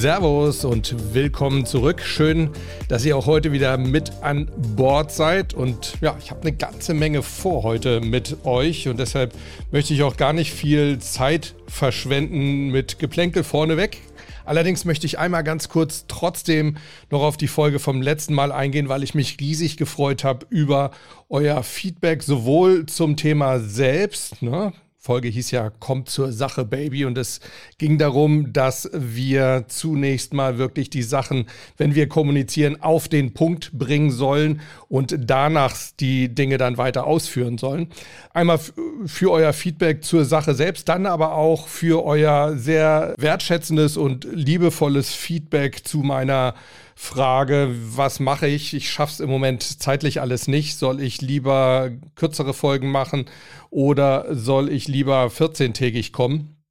Servus und willkommen zurück. Schön, dass ihr auch heute wieder mit an Bord seid. Und ja, ich habe eine ganze Menge vor heute mit euch und deshalb möchte ich auch gar nicht viel Zeit verschwenden mit Geplänkel vorneweg. Allerdings möchte ich einmal ganz kurz trotzdem noch auf die Folge vom letzten Mal eingehen, weil ich mich riesig gefreut habe über euer Feedback sowohl zum Thema selbst, ne, Folge hieß ja Kommt zur Sache, Baby. Und es ging darum, dass wir zunächst mal wirklich die Sachen, wenn wir kommunizieren, auf den Punkt bringen sollen und danach die Dinge dann weiter ausführen sollen. Einmal für euer Feedback zur Sache selbst, dann aber auch für euer sehr wertschätzendes und liebevolles Feedback zu meiner Frage, was mache ich? Ich schaffe es im Moment zeitlich alles nicht. Soll ich lieber kürzere Folgen machen oder soll ich lieber 14-tägig kommen?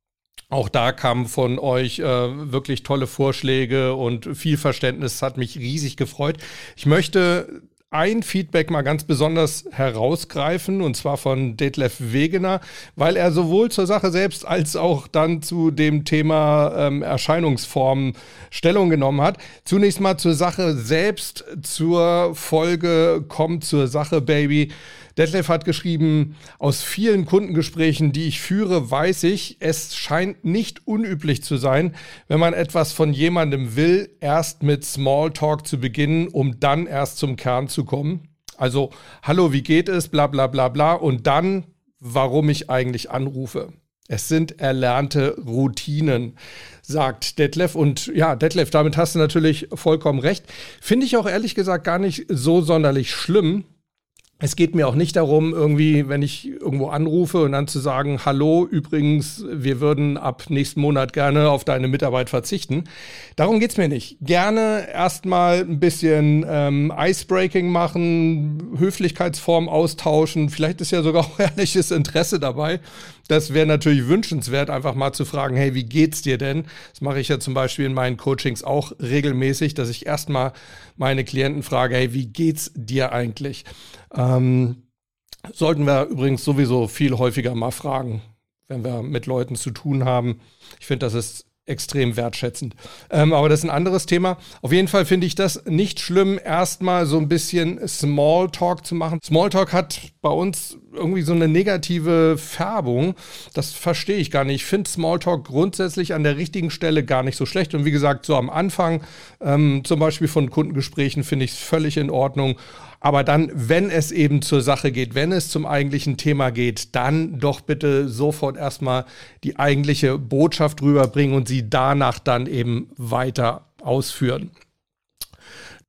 Auch da kamen von euch äh, wirklich tolle Vorschläge und viel Verständnis. Hat mich riesig gefreut. Ich möchte ein Feedback mal ganz besonders herausgreifen, und zwar von Detlef Wegener, weil er sowohl zur Sache selbst als auch dann zu dem Thema ähm, Erscheinungsformen Stellung genommen hat. Zunächst mal zur Sache selbst, zur Folge Komm zur Sache, Baby. Detlef hat geschrieben, aus vielen Kundengesprächen, die ich führe, weiß ich, es scheint nicht unüblich zu sein, wenn man etwas von jemandem will, erst mit Smalltalk zu beginnen, um dann erst zum Kern zu kommen. Also, hallo, wie geht es, bla bla bla bla, und dann, warum ich eigentlich anrufe. Es sind erlernte Routinen, sagt Detlef. Und ja, Detlef, damit hast du natürlich vollkommen recht. Finde ich auch ehrlich gesagt gar nicht so sonderlich schlimm, es geht mir auch nicht darum, irgendwie, wenn ich irgendwo anrufe und dann zu sagen, hallo, übrigens, wir würden ab nächsten Monat gerne auf deine Mitarbeit verzichten. Darum geht's mir nicht. Gerne erstmal ein bisschen ähm, Icebreaking machen, Höflichkeitsform austauschen. Vielleicht ist ja sogar auch ehrliches Interesse dabei. Das wäre natürlich wünschenswert, einfach mal zu fragen, hey, wie geht's dir denn? Das mache ich ja zum Beispiel in meinen Coachings auch regelmäßig, dass ich erstmal meine Klienten frage, hey, wie geht's dir eigentlich? Ähm, sollten wir übrigens sowieso viel häufiger mal fragen, wenn wir mit Leuten zu tun haben. Ich finde, das ist extrem wertschätzend. Ähm, aber das ist ein anderes Thema. Auf jeden Fall finde ich das nicht schlimm, erstmal so ein bisschen Smalltalk zu machen. Smalltalk hat bei uns irgendwie so eine negative Färbung. Das verstehe ich gar nicht. Ich finde Smalltalk grundsätzlich an der richtigen Stelle gar nicht so schlecht. Und wie gesagt, so am Anfang, ähm, zum Beispiel von Kundengesprächen, finde ich es völlig in Ordnung. Aber dann, wenn es eben zur Sache geht, wenn es zum eigentlichen Thema geht, dann doch bitte sofort erstmal die eigentliche Botschaft rüberbringen und sie danach dann eben weiter ausführen.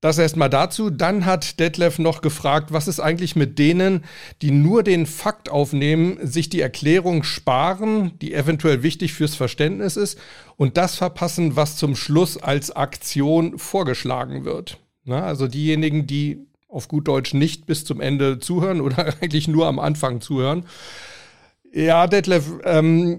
Das erstmal dazu. Dann hat Detlef noch gefragt, was ist eigentlich mit denen, die nur den Fakt aufnehmen, sich die Erklärung sparen, die eventuell wichtig fürs Verständnis ist, und das verpassen, was zum Schluss als Aktion vorgeschlagen wird. Na, also diejenigen, die auf gut Deutsch nicht bis zum Ende zuhören oder eigentlich nur am Anfang zuhören. Ja, Detlef, ähm,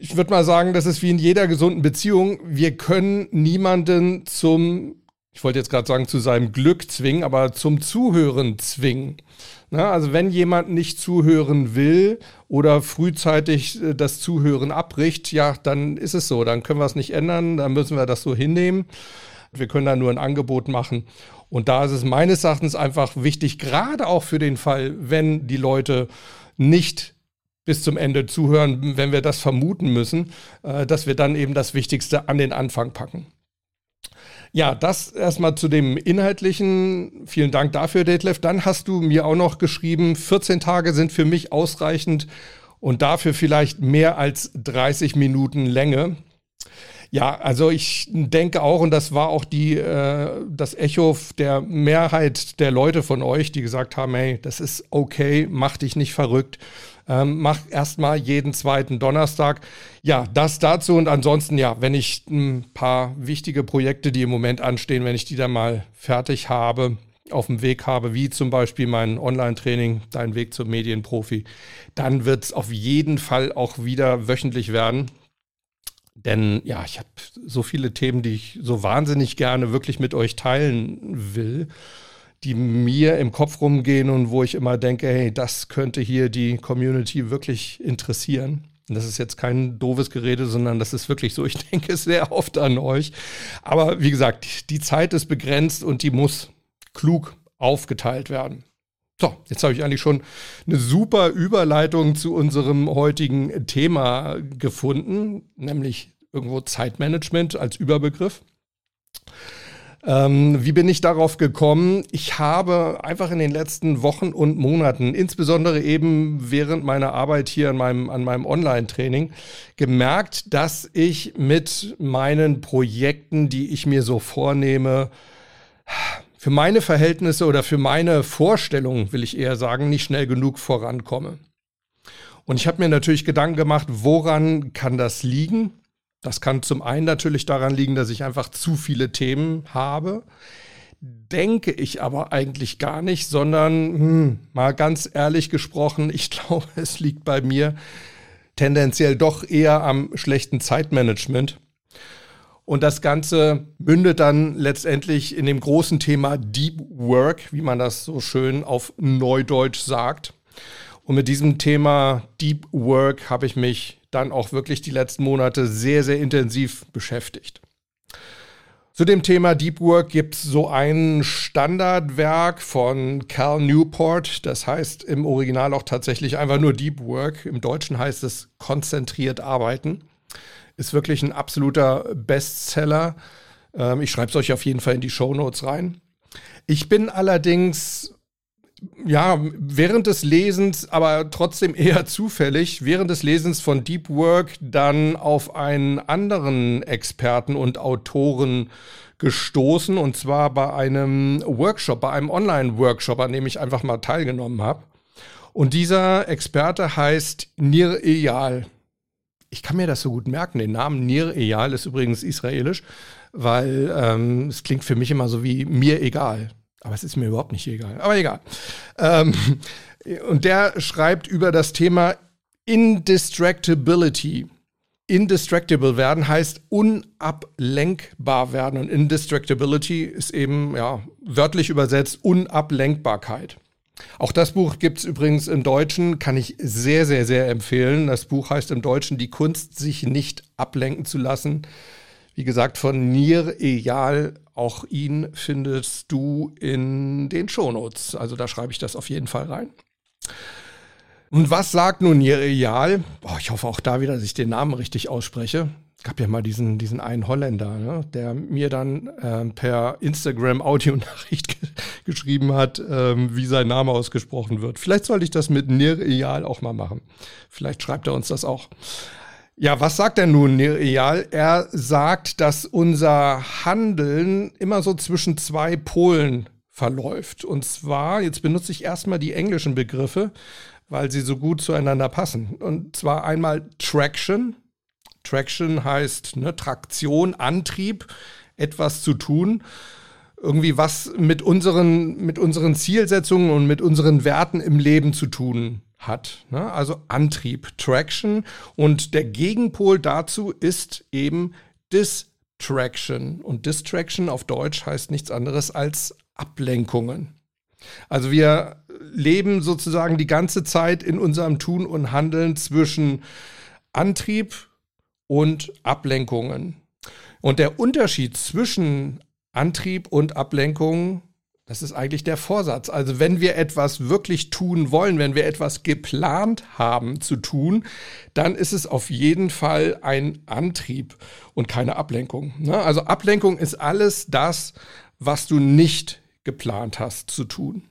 ich würde mal sagen, das ist wie in jeder gesunden Beziehung. Wir können niemanden zum, ich wollte jetzt gerade sagen, zu seinem Glück zwingen, aber zum Zuhören zwingen. Na, also wenn jemand nicht zuhören will oder frühzeitig äh, das Zuhören abbricht, ja, dann ist es so. Dann können wir es nicht ändern, dann müssen wir das so hinnehmen. Wir können da nur ein Angebot machen. Und da ist es meines Erachtens einfach wichtig, gerade auch für den Fall, wenn die Leute nicht bis zum Ende zuhören, wenn wir das vermuten müssen, äh, dass wir dann eben das Wichtigste an den Anfang packen. Ja, das erstmal zu dem Inhaltlichen. Vielen Dank dafür, Detlef. Dann hast du mir auch noch geschrieben, 14 Tage sind für mich ausreichend und dafür vielleicht mehr als 30 Minuten Länge. Ja, also ich denke auch, und das war auch die, äh, das Echo der Mehrheit der Leute von euch, die gesagt haben, hey, das ist okay, mach dich nicht verrückt. Ähm, mach erstmal jeden zweiten Donnerstag. Ja, das dazu und ansonsten, ja, wenn ich ein paar wichtige Projekte, die im Moment anstehen, wenn ich die dann mal fertig habe, auf dem Weg habe, wie zum Beispiel mein Online-Training, Dein Weg zum Medienprofi, dann wird es auf jeden Fall auch wieder wöchentlich werden. Denn ja, ich habe so viele Themen, die ich so wahnsinnig gerne wirklich mit euch teilen will, die mir im Kopf rumgehen und wo ich immer denke, hey, das könnte hier die Community wirklich interessieren. Und das ist jetzt kein doofes Gerede, sondern das ist wirklich so. Ich denke sehr oft an euch. Aber wie gesagt, die Zeit ist begrenzt und die muss klug aufgeteilt werden. So, jetzt habe ich eigentlich schon eine super Überleitung zu unserem heutigen Thema gefunden, nämlich irgendwo Zeitmanagement als Überbegriff. Ähm, wie bin ich darauf gekommen? Ich habe einfach in den letzten Wochen und Monaten, insbesondere eben während meiner Arbeit hier an meinem, an meinem Online-Training, gemerkt, dass ich mit meinen Projekten, die ich mir so vornehme, für meine Verhältnisse oder für meine Vorstellungen, will ich eher sagen, nicht schnell genug vorankomme. Und ich habe mir natürlich Gedanken gemacht, woran kann das liegen? Das kann zum einen natürlich daran liegen, dass ich einfach zu viele Themen habe. Denke ich aber eigentlich gar nicht, sondern hm, mal ganz ehrlich gesprochen, ich glaube, es liegt bei mir tendenziell doch eher am schlechten Zeitmanagement. Und das Ganze mündet dann letztendlich in dem großen Thema Deep Work, wie man das so schön auf Neudeutsch sagt. Und mit diesem Thema Deep Work habe ich mich dann auch wirklich die letzten Monate sehr, sehr intensiv beschäftigt. Zu dem Thema Deep Work gibt es so ein Standardwerk von Cal Newport, das heißt im Original auch tatsächlich einfach nur Deep Work. Im Deutschen heißt es konzentriert arbeiten. Ist wirklich ein absoluter Bestseller. Ähm, ich schreibe es euch auf jeden Fall in die Show Notes rein. Ich bin allerdings ja, während des Lesens, aber trotzdem eher zufällig, während des Lesens von Deep Work dann auf einen anderen Experten und Autoren gestoßen und zwar bei einem Workshop, bei einem Online-Workshop, an dem ich einfach mal teilgenommen habe. Und dieser Experte heißt Nir Eyal ich kann mir das so gut merken. Den Namen Nir Eyal ist übrigens israelisch, weil ähm, es klingt für mich immer so wie mir egal. Aber es ist mir überhaupt nicht egal. Aber egal. Ähm, und der schreibt über das Thema Indistractability. Indistractable werden heißt unablenkbar werden. Und Indistractability ist eben, ja, wörtlich übersetzt Unablenkbarkeit. Auch das Buch gibt es übrigens im Deutschen, kann ich sehr, sehr, sehr empfehlen. Das Buch heißt im Deutschen Die Kunst, sich nicht ablenken zu lassen. Wie gesagt, von Nir Eyal. Auch ihn findest du in den Shownotes. Also da schreibe ich das auf jeden Fall rein. Und was sagt nun Nir Eyal? Oh, ich hoffe auch da wieder, dass ich den Namen richtig ausspreche gab ja mal diesen, diesen einen Holländer, ne, der mir dann ähm, per Instagram Audionachricht ge geschrieben hat, ähm, wie sein Name ausgesprochen wird. Vielleicht sollte ich das mit Nir Eyal auch mal machen. Vielleicht schreibt er uns das auch. Ja, was sagt er nun, Nir Eyal? Er sagt, dass unser Handeln immer so zwischen zwei Polen verläuft. Und zwar, jetzt benutze ich erstmal die englischen Begriffe, weil sie so gut zueinander passen. Und zwar einmal Traction, Traction heißt ne, Traktion, Antrieb, etwas zu tun. Irgendwie was mit unseren, mit unseren Zielsetzungen und mit unseren Werten im Leben zu tun hat. Ne? Also Antrieb, Traction. Und der Gegenpol dazu ist eben Distraction. Und Distraction auf Deutsch heißt nichts anderes als Ablenkungen. Also wir leben sozusagen die ganze Zeit in unserem Tun und Handeln zwischen Antrieb, und Ablenkungen. Und der Unterschied zwischen Antrieb und Ablenkung, das ist eigentlich der Vorsatz. Also wenn wir etwas wirklich tun wollen, wenn wir etwas geplant haben zu tun, dann ist es auf jeden Fall ein Antrieb und keine Ablenkung. Ne? Also Ablenkung ist alles das, was du nicht geplant hast zu tun.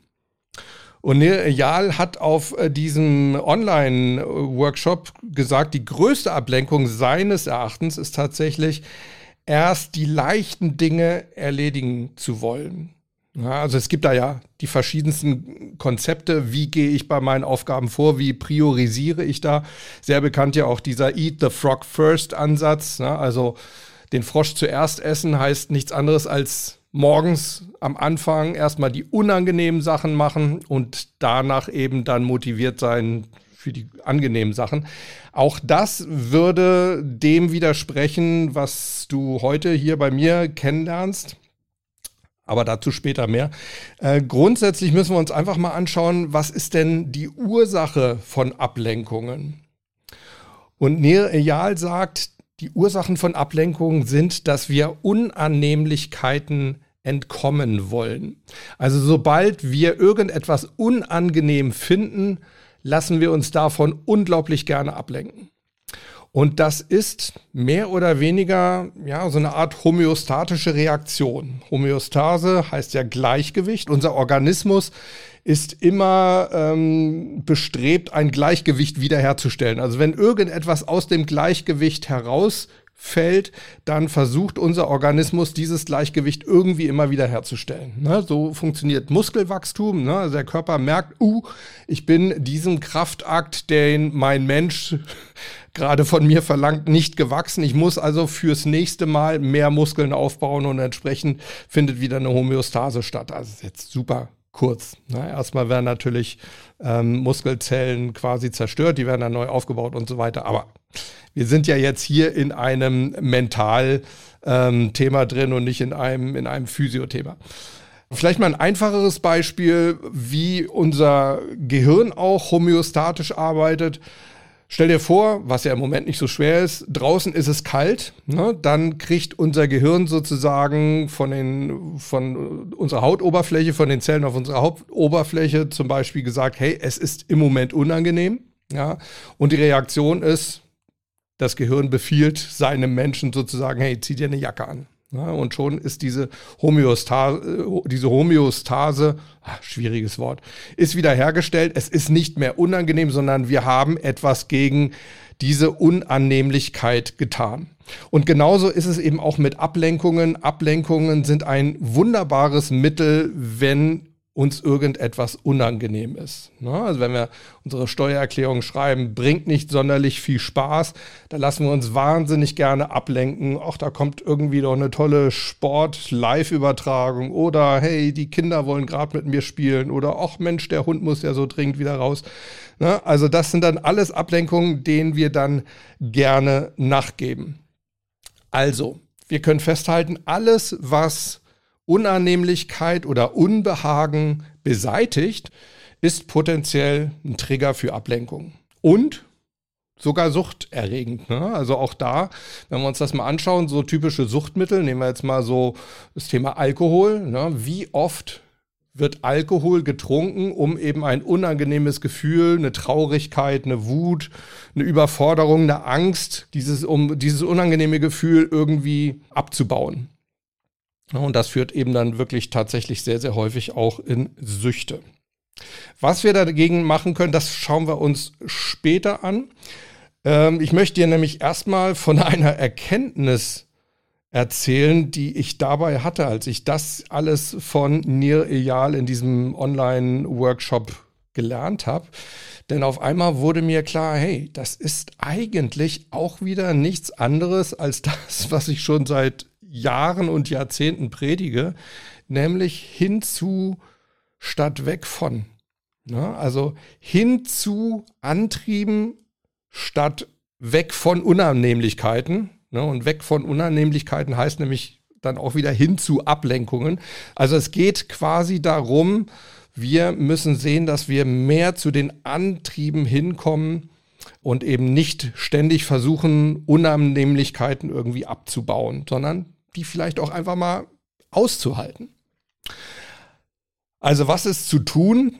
Und Neal hat auf äh, diesem Online-Workshop gesagt, die größte Ablenkung seines Erachtens ist tatsächlich, erst die leichten Dinge erledigen zu wollen. Ja, also es gibt da ja die verschiedensten Konzepte. Wie gehe ich bei meinen Aufgaben vor? Wie priorisiere ich da? Sehr bekannt ja auch dieser Eat the Frog First Ansatz. Ne? Also den Frosch zuerst essen heißt nichts anderes als morgens am Anfang erstmal die unangenehmen Sachen machen und danach eben dann motiviert sein für die angenehmen Sachen. Auch das würde dem widersprechen, was du heute hier bei mir kennenlernst aber dazu später mehr. Äh, grundsätzlich müssen wir uns einfach mal anschauen, was ist denn die Ursache von Ablenkungen? Und Neil Eyal sagt, die Ursachen von Ablenkungen sind, dass wir Unannehmlichkeiten entkommen wollen. Also sobald wir irgendetwas unangenehm finden, lassen wir uns davon unglaublich gerne ablenken. Und das ist mehr oder weniger ja, so eine Art homöostatische Reaktion. Homöostase heißt ja Gleichgewicht. Unser Organismus ist immer ähm, bestrebt, ein Gleichgewicht wiederherzustellen. Also wenn irgendetwas aus dem Gleichgewicht heraus fällt, dann versucht unser Organismus dieses Gleichgewicht irgendwie immer wieder herzustellen. Ne? So funktioniert Muskelwachstum. Ne? Also der Körper merkt, uh, ich bin diesem Kraftakt, den mein Mensch gerade von mir verlangt, nicht gewachsen. Ich muss also fürs nächste Mal mehr Muskeln aufbauen und entsprechend findet wieder eine Homöostase statt. Also ist jetzt super kurz. Ne? Erstmal werden natürlich ähm, Muskelzellen quasi zerstört, die werden dann neu aufgebaut und so weiter. Aber wir sind ja jetzt hier in einem Mental-Thema ähm, drin und nicht in einem, in einem Physiothema. Vielleicht mal ein einfacheres Beispiel, wie unser Gehirn auch homöostatisch arbeitet. Stell dir vor, was ja im Moment nicht so schwer ist, draußen ist es kalt, ne? dann kriegt unser Gehirn sozusagen von, den, von unserer Hautoberfläche, von den Zellen auf unserer Hautoberfläche zum Beispiel gesagt, hey, es ist im Moment unangenehm. Ja? Und die Reaktion ist, das Gehirn befiehlt seinem Menschen sozusagen, hey, zieh dir eine Jacke an. Ja, und schon ist diese Homöostase, diese Homöostase, ach, schwieriges Wort, ist wiederhergestellt. Es ist nicht mehr unangenehm, sondern wir haben etwas gegen diese Unannehmlichkeit getan. Und genauso ist es eben auch mit Ablenkungen. Ablenkungen sind ein wunderbares Mittel, wenn uns irgendetwas unangenehm ist. Ne? Also wenn wir unsere Steuererklärung schreiben, bringt nicht sonderlich viel Spaß, da lassen wir uns wahnsinnig gerne ablenken. Auch da kommt irgendwie doch eine tolle Sport-Live-Übertragung oder hey, die Kinder wollen gerade mit mir spielen oder ach Mensch, der Hund muss ja so dringend wieder raus. Ne? Also das sind dann alles Ablenkungen, denen wir dann gerne nachgeben. Also, wir können festhalten, alles, was Unannehmlichkeit oder Unbehagen beseitigt, ist potenziell ein Trigger für Ablenkung. Und sogar suchterregend. Ne? Also auch da, wenn wir uns das mal anschauen, so typische Suchtmittel, nehmen wir jetzt mal so das Thema Alkohol. Ne? Wie oft wird Alkohol getrunken, um eben ein unangenehmes Gefühl, eine Traurigkeit, eine Wut, eine Überforderung, eine Angst, dieses, um dieses unangenehme Gefühl irgendwie abzubauen. Und das führt eben dann wirklich tatsächlich sehr, sehr häufig auch in Süchte. Was wir dagegen machen können, das schauen wir uns später an. Ähm, ich möchte dir nämlich erstmal von einer Erkenntnis erzählen, die ich dabei hatte, als ich das alles von Nir Eyal in diesem Online-Workshop gelernt habe. Denn auf einmal wurde mir klar, hey, das ist eigentlich auch wieder nichts anderes als das, was ich schon seit Jahren und Jahrzehnten predige, nämlich hinzu statt weg von. Ja, also hinzu Antrieben statt weg von Unannehmlichkeiten. Ne, und weg von Unannehmlichkeiten heißt nämlich dann auch wieder hin zu Ablenkungen. Also es geht quasi darum, wir müssen sehen, dass wir mehr zu den Antrieben hinkommen, und eben nicht ständig versuchen, Unannehmlichkeiten irgendwie abzubauen, sondern die vielleicht auch einfach mal auszuhalten. Also was ist zu tun?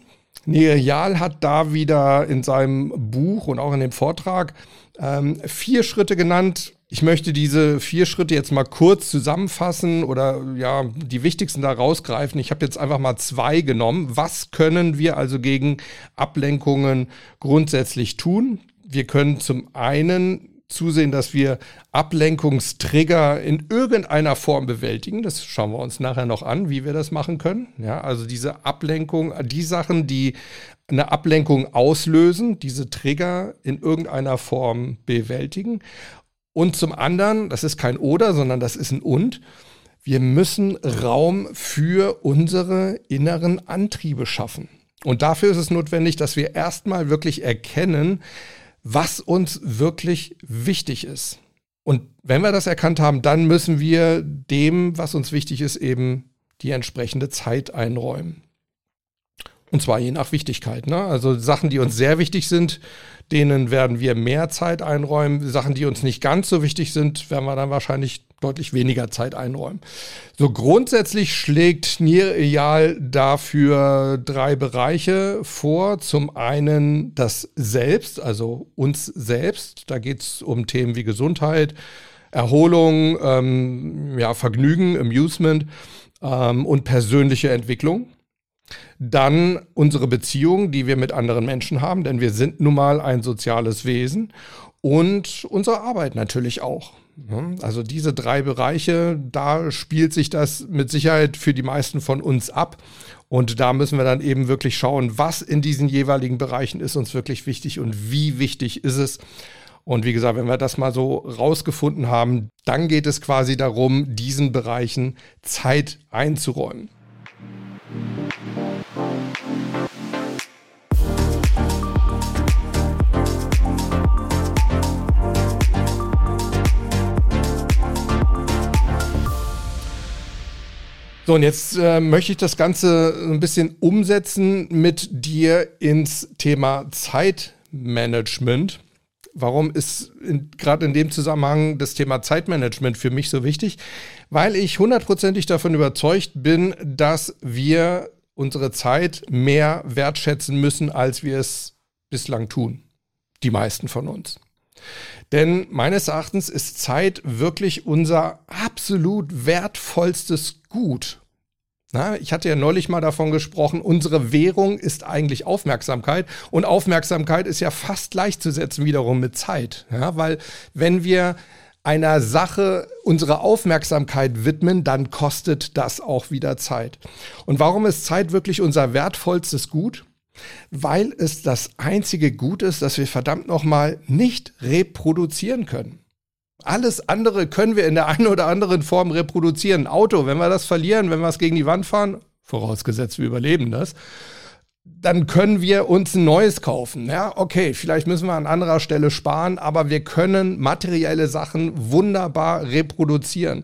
Nereal hat da wieder in seinem Buch und auch in dem Vortrag ähm, vier Schritte genannt, Ich möchte diese vier Schritte jetzt mal kurz zusammenfassen oder ja, die wichtigsten da rausgreifen. Ich habe jetzt einfach mal zwei genommen. Was können wir also gegen Ablenkungen grundsätzlich tun? Wir können zum einen zusehen, dass wir Ablenkungstrigger in irgendeiner Form bewältigen. Das schauen wir uns nachher noch an, wie wir das machen können. Ja, also diese Ablenkung, die Sachen, die eine Ablenkung auslösen, diese Trigger in irgendeiner Form bewältigen. Und zum anderen, das ist kein Oder, sondern das ist ein Und. Wir müssen Raum für unsere inneren Antriebe schaffen. Und dafür ist es notwendig, dass wir erstmal wirklich erkennen, was uns wirklich wichtig ist. Und wenn wir das erkannt haben, dann müssen wir dem, was uns wichtig ist, eben die entsprechende Zeit einräumen. Und zwar je nach Wichtigkeit. Ne? Also Sachen, die uns sehr wichtig sind, denen werden wir mehr Zeit einräumen. Sachen, die uns nicht ganz so wichtig sind, werden wir dann wahrscheinlich deutlich weniger Zeit einräumen. So grundsätzlich schlägt Nireal dafür drei Bereiche vor. Zum einen das Selbst, also uns selbst. Da geht es um Themen wie Gesundheit, Erholung, ähm, ja, Vergnügen, Amusement ähm, und persönliche Entwicklung. Dann unsere Beziehungen, die wir mit anderen Menschen haben, denn wir sind nun mal ein soziales Wesen. Und unsere Arbeit natürlich auch. Also diese drei Bereiche, da spielt sich das mit Sicherheit für die meisten von uns ab. Und da müssen wir dann eben wirklich schauen, was in diesen jeweiligen Bereichen ist uns wirklich wichtig und wie wichtig ist es. Und wie gesagt, wenn wir das mal so rausgefunden haben, dann geht es quasi darum, diesen Bereichen Zeit einzuräumen. So, und jetzt äh, möchte ich das Ganze ein bisschen umsetzen mit dir ins Thema Zeitmanagement. Warum ist gerade in dem Zusammenhang das Thema Zeitmanagement für mich so wichtig? Weil ich hundertprozentig davon überzeugt bin, dass wir unsere Zeit mehr wertschätzen müssen, als wir es bislang tun. Die meisten von uns. Denn meines Erachtens ist Zeit wirklich unser absolut wertvollstes Gut. Na, ich hatte ja neulich mal davon gesprochen, unsere Währung ist eigentlich Aufmerksamkeit und Aufmerksamkeit ist ja fast gleichzusetzen wiederum mit Zeit. Ja, weil wenn wir einer Sache unsere Aufmerksamkeit widmen, dann kostet das auch wieder Zeit. Und warum ist Zeit wirklich unser wertvollstes Gut? Weil es das einzige Gut ist, das wir verdammt nochmal nicht reproduzieren können. Alles andere können wir in der einen oder anderen Form reproduzieren. Auto, wenn wir das verlieren, wenn wir es gegen die Wand fahren, vorausgesetzt wir überleben das, dann können wir uns ein neues kaufen. Ja, okay, vielleicht müssen wir an anderer Stelle sparen, aber wir können materielle Sachen wunderbar reproduzieren.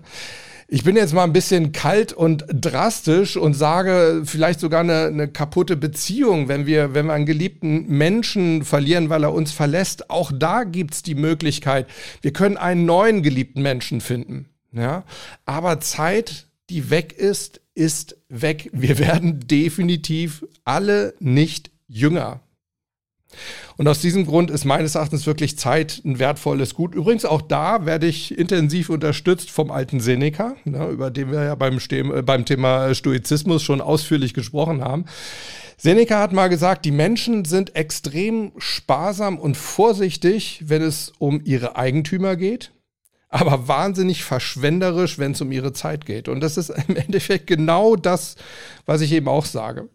Ich bin jetzt mal ein bisschen kalt und drastisch und sage vielleicht sogar eine, eine, kaputte Beziehung, wenn wir, wenn wir einen geliebten Menschen verlieren, weil er uns verlässt. Auch da gibt's die Möglichkeit, wir können einen neuen geliebten Menschen finden. Ja? Aber Zeit, die weg ist, ist weg. Wir werden definitiv alle nicht jünger. Und aus diesem Grund ist meines Erachtens wirklich Zeit ein wertvolles Gut. Übrigens auch da werde ich intensiv unterstützt vom alten Seneca, ne, über den wir ja beim, äh, beim Thema Stoizismus schon ausführlich gesprochen haben. Seneca hat mal gesagt, die Menschen sind extrem sparsam und vorsichtig, wenn es um ihre Eigentümer geht, aber wahnsinnig verschwenderisch, wenn es um ihre Zeit geht. Und das ist im Endeffekt genau das, was ich eben auch sage.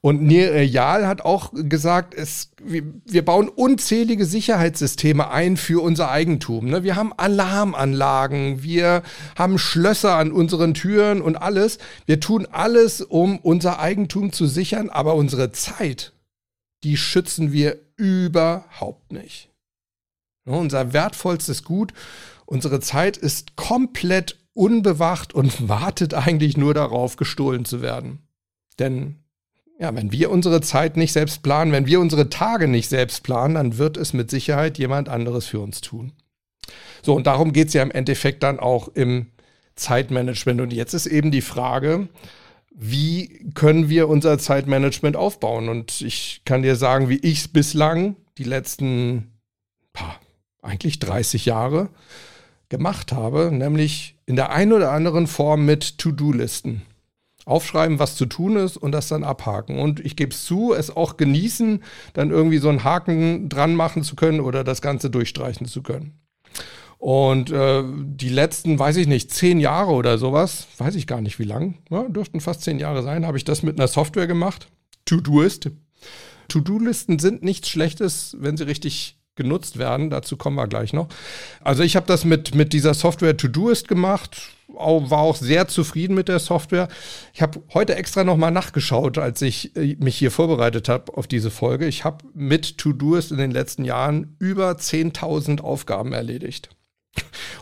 Und Nereal hat auch gesagt, es, wir, wir bauen unzählige Sicherheitssysteme ein für unser Eigentum. Ne? Wir haben Alarmanlagen, wir haben Schlösser an unseren Türen und alles. Wir tun alles, um unser Eigentum zu sichern, aber unsere Zeit, die schützen wir überhaupt nicht. Ne? Unser wertvollstes Gut, unsere Zeit ist komplett unbewacht und wartet eigentlich nur darauf, gestohlen zu werden. Denn ja, wenn wir unsere Zeit nicht selbst planen, wenn wir unsere Tage nicht selbst planen, dann wird es mit Sicherheit jemand anderes für uns tun. So, und darum geht es ja im Endeffekt dann auch im Zeitmanagement. Und jetzt ist eben die Frage, wie können wir unser Zeitmanagement aufbauen? Und ich kann dir sagen, wie ich es bislang die letzten, pah, eigentlich 30 Jahre gemacht habe, nämlich in der einen oder anderen Form mit To-Do-Listen. Aufschreiben, was zu tun ist und das dann abhaken. Und ich gebe es zu, es auch genießen, dann irgendwie so einen Haken dran machen zu können oder das Ganze durchstreichen zu können. Und äh, die letzten, weiß ich nicht, zehn Jahre oder sowas, weiß ich gar nicht wie lang, ja, dürften fast zehn Jahre sein, habe ich das mit einer Software gemacht. To-Doist. To-Do-Listen sind nichts Schlechtes, wenn sie richtig genutzt werden. Dazu kommen wir gleich noch. Also ich habe das mit, mit dieser Software Todoist gemacht, war auch sehr zufrieden mit der Software. Ich habe heute extra nochmal nachgeschaut, als ich äh, mich hier vorbereitet habe auf diese Folge. Ich habe mit Todoist in den letzten Jahren über 10.000 Aufgaben erledigt.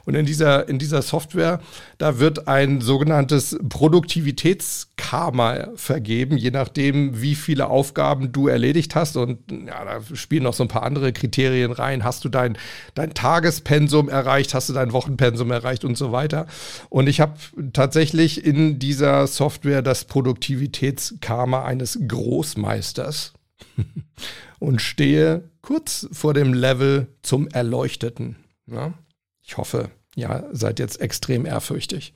Und in dieser, in dieser Software, da wird ein sogenanntes Produktivitätskarma vergeben, je nachdem, wie viele Aufgaben du erledigt hast. Und ja, da spielen noch so ein paar andere Kriterien rein. Hast du dein, dein Tagespensum erreicht? Hast du dein Wochenpensum erreicht und so weiter? Und ich habe tatsächlich in dieser Software das Produktivitätskarma eines Großmeisters und stehe kurz vor dem Level zum Erleuchteten. Ja? Ich hoffe, ja, seid jetzt extrem ehrfürchtig.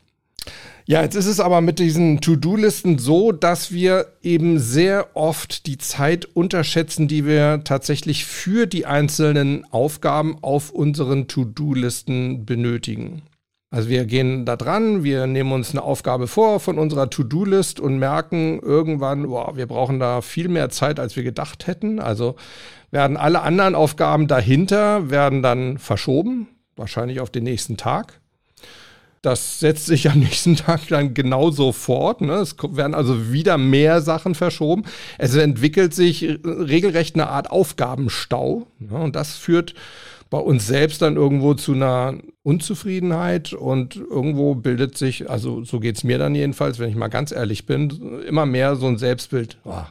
Ja, jetzt ist es aber mit diesen To-Do-Listen so, dass wir eben sehr oft die Zeit unterschätzen, die wir tatsächlich für die einzelnen Aufgaben auf unseren To-Do-Listen benötigen. Also wir gehen da dran, wir nehmen uns eine Aufgabe vor von unserer To-Do-List und merken irgendwann, wow, wir brauchen da viel mehr Zeit, als wir gedacht hätten. Also werden alle anderen Aufgaben dahinter, werden dann verschoben, wahrscheinlich auf den nächsten Tag. Das setzt sich am nächsten Tag dann genauso fort. Ne? Es werden also wieder mehr Sachen verschoben. Es entwickelt sich regelrecht eine Art Aufgabenstau. Ne? Und das führt bei uns selbst dann irgendwo zu einer Unzufriedenheit und irgendwo bildet sich, also so geht es mir dann jedenfalls, wenn ich mal ganz ehrlich bin, immer mehr so ein Selbstbild. Oh,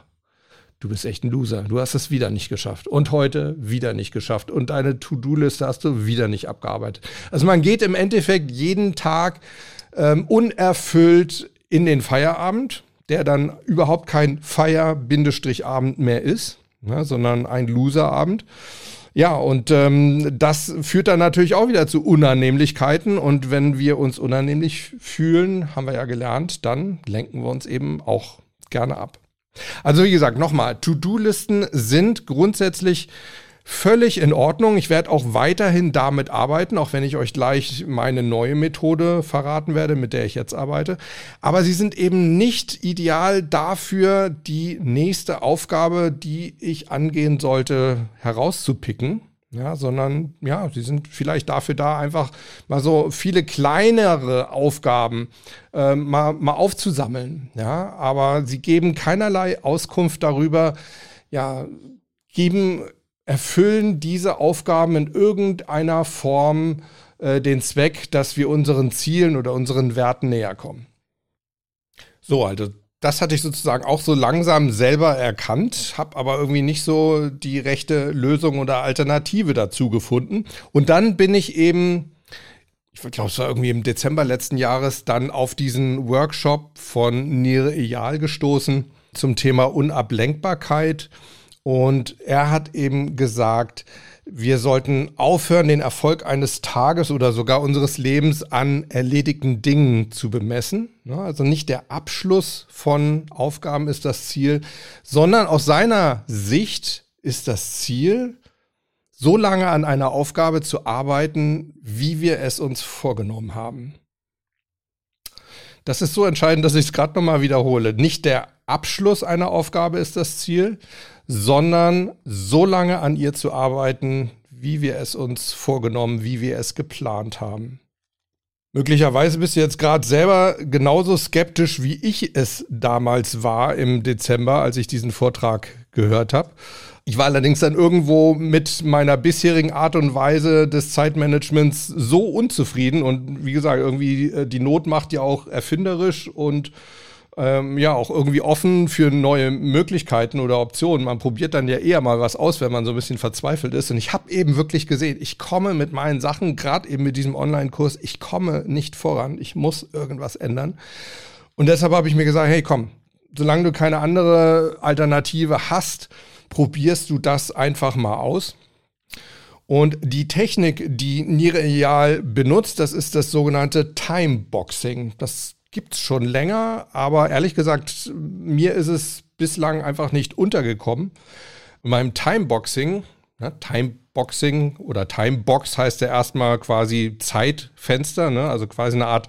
du bist echt ein Loser. Du hast es wieder nicht geschafft. Und heute wieder nicht geschafft. Und deine To-Do-Liste hast du wieder nicht abgearbeitet. Also man geht im Endeffekt jeden Tag ähm, unerfüllt in den Feierabend, der dann überhaupt kein Feier-Abend mehr ist, ja, sondern ein Loserabend. Ja, und ähm, das führt dann natürlich auch wieder zu Unannehmlichkeiten. Und wenn wir uns unannehmlich fühlen, haben wir ja gelernt, dann lenken wir uns eben auch gerne ab. Also wie gesagt, nochmal, To-Do-Listen sind grundsätzlich völlig in Ordnung. Ich werde auch weiterhin damit arbeiten, auch wenn ich euch gleich meine neue Methode verraten werde, mit der ich jetzt arbeite. Aber sie sind eben nicht ideal dafür, die nächste Aufgabe, die ich angehen sollte, herauszupicken ja, sondern ja, sie sind vielleicht dafür da, einfach mal so viele kleinere Aufgaben äh, mal, mal aufzusammeln. Ja, aber sie geben keinerlei Auskunft darüber, ja, geben, erfüllen diese Aufgaben in irgendeiner Form äh, den Zweck, dass wir unseren Zielen oder unseren Werten näher kommen. So, also das hatte ich sozusagen auch so langsam selber erkannt, habe aber irgendwie nicht so die rechte Lösung oder Alternative dazu gefunden. Und dann bin ich eben, ich glaube, es war irgendwie im Dezember letzten Jahres, dann auf diesen Workshop von Nir Eyal gestoßen zum Thema Unablenkbarkeit. Und er hat eben gesagt, wir sollten aufhören, den Erfolg eines Tages oder sogar unseres Lebens an erledigten Dingen zu bemessen. Also nicht der Abschluss von Aufgaben ist das Ziel, sondern aus seiner Sicht ist das Ziel, so lange an einer Aufgabe zu arbeiten, wie wir es uns vorgenommen haben. Das ist so entscheidend, dass ich es gerade nochmal wiederhole. Nicht der Abschluss einer Aufgabe ist das Ziel, sondern so lange an ihr zu arbeiten, wie wir es uns vorgenommen, wie wir es geplant haben. Möglicherweise bist du jetzt gerade selber genauso skeptisch, wie ich es damals war im Dezember, als ich diesen Vortrag gehört habe. Ich war allerdings dann irgendwo mit meiner bisherigen Art und Weise des Zeitmanagements so unzufrieden und wie gesagt, irgendwie äh, die Not macht ja auch erfinderisch und ähm, ja auch irgendwie offen für neue Möglichkeiten oder Optionen. Man probiert dann ja eher mal was aus, wenn man so ein bisschen verzweifelt ist. Und ich habe eben wirklich gesehen, ich komme mit meinen Sachen, gerade eben mit diesem Online-Kurs, ich komme nicht voran. Ich muss irgendwas ändern. Und deshalb habe ich mir gesagt, hey komm, solange du keine andere Alternative hast, probierst du das einfach mal aus. Und die Technik, die Nireal benutzt, das ist das sogenannte Timeboxing. Das gibt es schon länger, aber ehrlich gesagt, mir ist es bislang einfach nicht untergekommen. In meinem Timeboxing, ne, Timeboxing oder Timebox heißt ja erstmal quasi Zeitfenster, ne, also quasi eine Art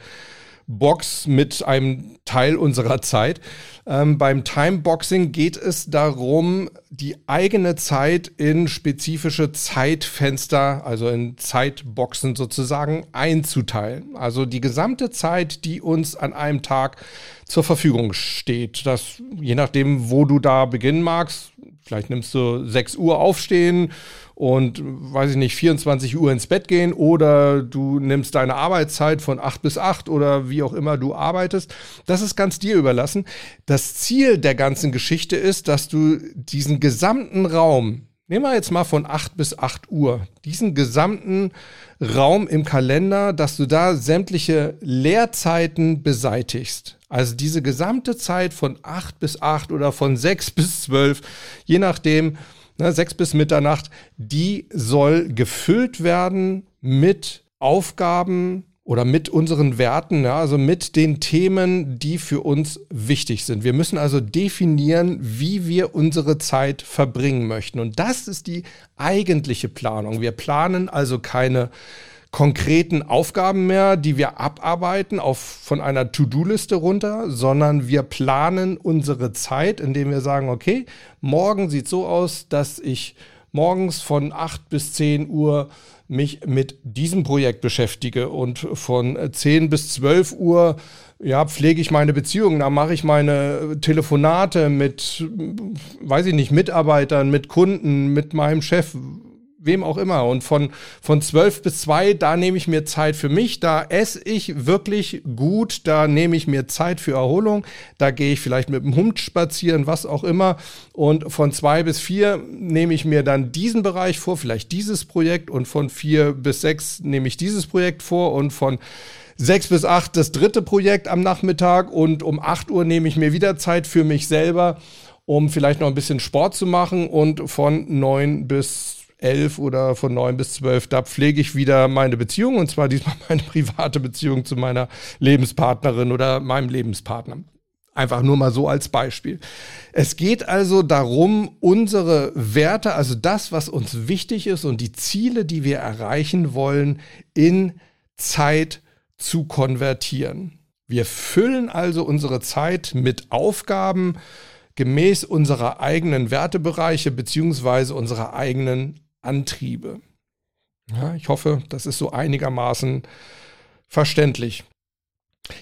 Box mit einem Teil unserer Zeit. Ähm, beim Timeboxing geht es darum, die eigene Zeit in spezifische Zeitfenster, also in Zeitboxen sozusagen einzuteilen. Also die gesamte Zeit, die uns an einem Tag zur Verfügung steht. Das, je nachdem, wo du da beginnen magst, vielleicht nimmst du 6 Uhr aufstehen und, weiß ich nicht, 24 Uhr ins Bett gehen oder du nimmst deine Arbeitszeit von 8 bis 8 oder wie auch immer du arbeitest. Das ist ganz dir überlassen. Das Ziel der ganzen Geschichte ist, dass du diesen gesamten Raum, nehmen wir jetzt mal von 8 bis 8 Uhr, diesen gesamten Raum im Kalender, dass du da sämtliche Leerzeiten beseitigst. Also diese gesamte Zeit von 8 bis 8 oder von 6 bis 12, je nachdem, ne, 6 bis Mitternacht, die soll gefüllt werden mit Aufgaben oder mit unseren Werten, ja, also mit den Themen, die für uns wichtig sind. Wir müssen also definieren, wie wir unsere Zeit verbringen möchten. Und das ist die eigentliche Planung. Wir planen also keine konkreten Aufgaben mehr, die wir abarbeiten auf, von einer To-Do-Liste runter, sondern wir planen unsere Zeit, indem wir sagen, okay, morgen sieht so aus, dass ich morgens von 8 bis 10 Uhr mich mit diesem Projekt beschäftige und von 10 bis 12 Uhr ja, pflege ich meine Beziehungen, da mache ich meine Telefonate mit, weiß ich nicht, Mitarbeitern, mit Kunden, mit meinem Chef, wem auch immer. Und von, von 12 bis 2, da nehme ich mir Zeit für mich, da esse ich wirklich gut, da nehme ich mir Zeit für Erholung, da gehe ich vielleicht mit dem Hund spazieren, was auch immer. Und von 2 bis 4 nehme ich mir dann diesen Bereich vor, vielleicht dieses Projekt. Und von 4 bis 6 nehme ich dieses Projekt vor. Und von 6 bis 8 das dritte Projekt am Nachmittag. Und um 8 Uhr nehme ich mir wieder Zeit für mich selber um vielleicht noch ein bisschen Sport zu machen und von 9 bis elf oder von neun bis zwölf, da pflege ich wieder meine Beziehung und zwar diesmal meine private Beziehung zu meiner Lebenspartnerin oder meinem Lebenspartner. Einfach nur mal so als Beispiel. Es geht also darum, unsere Werte, also das, was uns wichtig ist und die Ziele, die wir erreichen wollen, in Zeit zu konvertieren. Wir füllen also unsere Zeit mit Aufgaben gemäß unserer eigenen Wertebereiche beziehungsweise unserer eigenen Antriebe. Ja, ich hoffe, das ist so einigermaßen verständlich.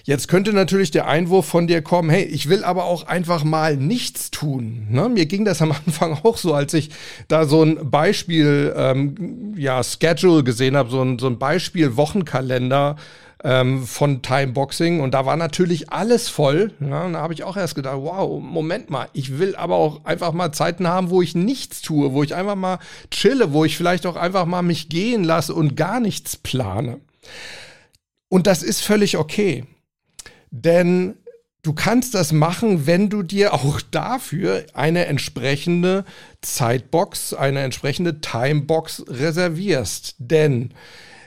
Jetzt könnte natürlich der Einwurf von dir kommen, hey, ich will aber auch einfach mal nichts tun. Ne? Mir ging das am Anfang auch so, als ich da so ein Beispiel, ähm, ja, Schedule gesehen habe, so ein, so ein Beispiel Wochenkalender ähm, von Timeboxing und da war natürlich alles voll. Ja, und da habe ich auch erst gedacht, wow, Moment mal, ich will aber auch einfach mal Zeiten haben, wo ich nichts tue, wo ich einfach mal chille, wo ich vielleicht auch einfach mal mich gehen lasse und gar nichts plane. Und das ist völlig okay. Denn du kannst das machen, wenn du dir auch dafür eine entsprechende Zeitbox, eine entsprechende Timebox reservierst. Denn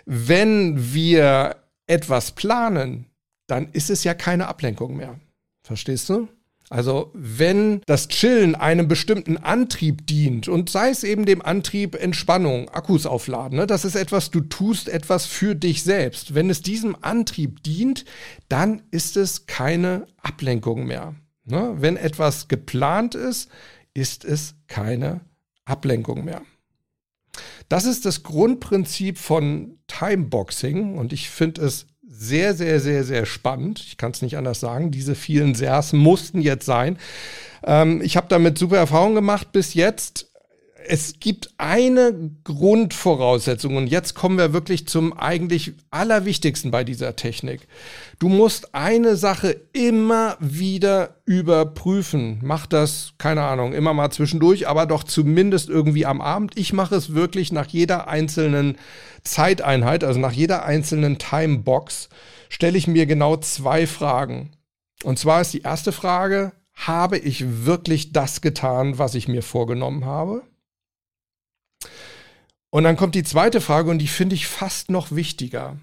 wenn wir etwas planen, dann ist es ja keine Ablenkung mehr. Verstehst du? Also wenn das Chillen einem bestimmten Antrieb dient und sei es eben dem Antrieb Entspannung, Akkus aufladen, ne, das ist etwas, du tust etwas für dich selbst. Wenn es diesem Antrieb dient, dann ist es keine Ablenkung mehr. Ne? Wenn etwas geplant ist, ist es keine Ablenkung mehr. Das ist das Grundprinzip von Timeboxing und ich finde es sehr, sehr, sehr, sehr spannend. Ich kann es nicht anders sagen. Diese vielen Sers mussten jetzt sein. Ähm, ich habe damit super Erfahrungen gemacht bis jetzt es gibt eine Grundvoraussetzung und jetzt kommen wir wirklich zum eigentlich allerwichtigsten bei dieser Technik. Du musst eine Sache immer wieder überprüfen. Mach das, keine Ahnung, immer mal zwischendurch, aber doch zumindest irgendwie am Abend. Ich mache es wirklich nach jeder einzelnen Zeiteinheit, also nach jeder einzelnen Timebox, stelle ich mir genau zwei Fragen. Und zwar ist die erste Frage, habe ich wirklich das getan, was ich mir vorgenommen habe? Und dann kommt die zweite Frage und die finde ich fast noch wichtiger.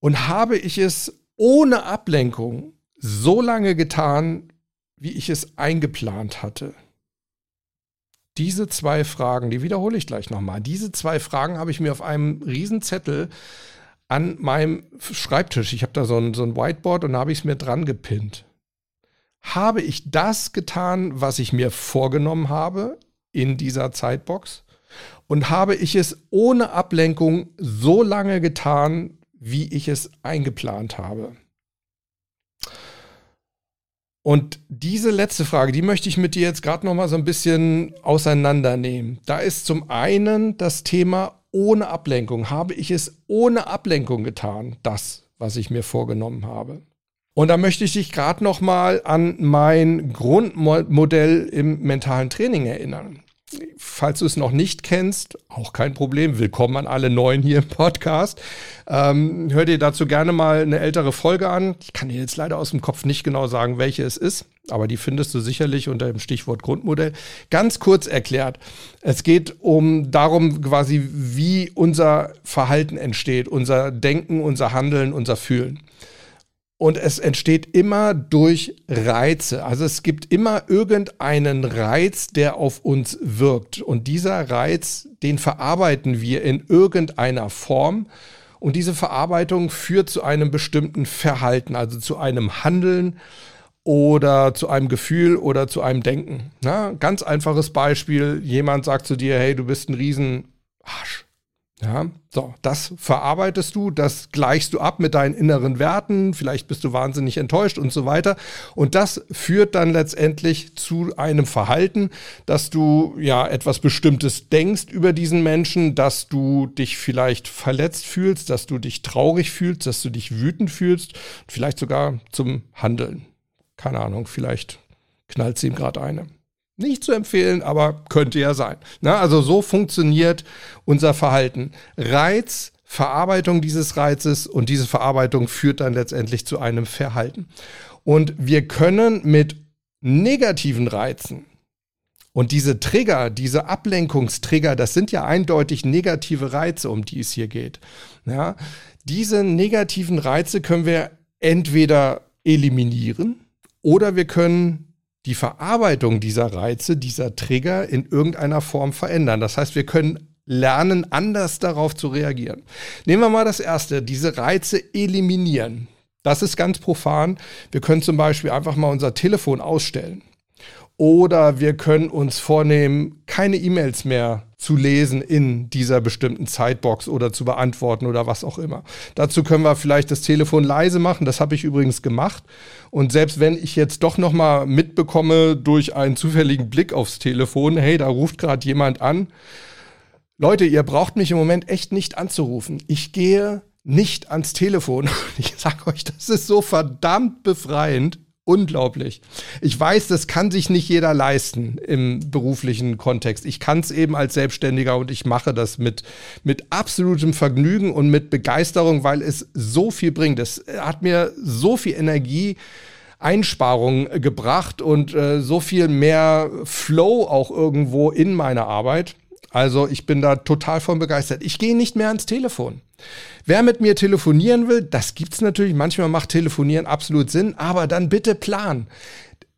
Und habe ich es ohne Ablenkung so lange getan, wie ich es eingeplant hatte? Diese zwei Fragen, die wiederhole ich gleich nochmal. Diese zwei Fragen habe ich mir auf einem Riesenzettel an meinem Schreibtisch, ich habe da so ein, so ein Whiteboard und da habe ich es mir dran gepinnt. Habe ich das getan, was ich mir vorgenommen habe in dieser Zeitbox? Und habe ich es ohne Ablenkung so lange getan, wie ich es eingeplant habe? Und diese letzte Frage, die möchte ich mit dir jetzt gerade noch mal so ein bisschen auseinandernehmen. Da ist zum einen das Thema ohne Ablenkung. Habe ich es ohne Ablenkung getan, das, was ich mir vorgenommen habe? Und da möchte ich dich gerade noch mal an mein Grundmodell im mentalen Training erinnern. Falls du es noch nicht kennst, auch kein Problem. Willkommen an alle Neuen hier im Podcast. Ähm, hör dir dazu gerne mal eine ältere Folge an. Ich kann dir jetzt leider aus dem Kopf nicht genau sagen, welche es ist, aber die findest du sicherlich unter dem Stichwort Grundmodell. Ganz kurz erklärt. Es geht um darum quasi, wie unser Verhalten entsteht, unser Denken, unser Handeln, unser Fühlen. Und es entsteht immer durch Reize. Also es gibt immer irgendeinen Reiz, der auf uns wirkt. Und dieser Reiz, den verarbeiten wir in irgendeiner Form. Und diese Verarbeitung führt zu einem bestimmten Verhalten, also zu einem Handeln oder zu einem Gefühl oder zu einem Denken. Na, ganz einfaches Beispiel. Jemand sagt zu dir, hey, du bist ein Riesenarsch. Ja, so, das verarbeitest du, das gleichst du ab mit deinen inneren Werten, vielleicht bist du wahnsinnig enttäuscht und so weiter. Und das führt dann letztendlich zu einem Verhalten, dass du ja etwas Bestimmtes denkst über diesen Menschen, dass du dich vielleicht verletzt fühlst, dass du dich traurig fühlst, dass du dich wütend fühlst, vielleicht sogar zum Handeln. Keine Ahnung, vielleicht knallt sie ihm gerade eine. Nicht zu empfehlen, aber könnte ja sein. Na, also so funktioniert unser Verhalten. Reiz, Verarbeitung dieses Reizes und diese Verarbeitung führt dann letztendlich zu einem Verhalten. Und wir können mit negativen Reizen und diese Trigger, diese Ablenkungstrigger, das sind ja eindeutig negative Reize, um die es hier geht. Ja, diese negativen Reize können wir entweder eliminieren oder wir können die Verarbeitung dieser Reize, dieser Trigger in irgendeiner Form verändern. Das heißt, wir können lernen, anders darauf zu reagieren. Nehmen wir mal das erste, diese Reize eliminieren. Das ist ganz profan. Wir können zum Beispiel einfach mal unser Telefon ausstellen. Oder wir können uns vornehmen, keine E-Mails mehr zu lesen in dieser bestimmten Zeitbox oder zu beantworten oder was auch immer. Dazu können wir vielleicht das Telefon leise machen. Das habe ich übrigens gemacht. Und selbst wenn ich jetzt doch noch mal mitbekomme durch einen zufälligen Blick aufs Telefon, hey, da ruft gerade jemand an. Leute, ihr braucht mich im Moment echt nicht anzurufen. Ich gehe nicht ans Telefon. Ich sage euch, das ist so verdammt befreiend. Unglaublich. Ich weiß, das kann sich nicht jeder leisten im beruflichen Kontext. Ich kann es eben als Selbstständiger und ich mache das mit, mit absolutem Vergnügen und mit Begeisterung, weil es so viel bringt. Es hat mir so viel Energie. Einsparung gebracht und äh, so viel mehr Flow auch irgendwo in meiner Arbeit. Also ich bin da total von begeistert. Ich gehe nicht mehr ans Telefon. Wer mit mir telefonieren will, das gibt's natürlich. Manchmal macht Telefonieren absolut Sinn, aber dann bitte plan.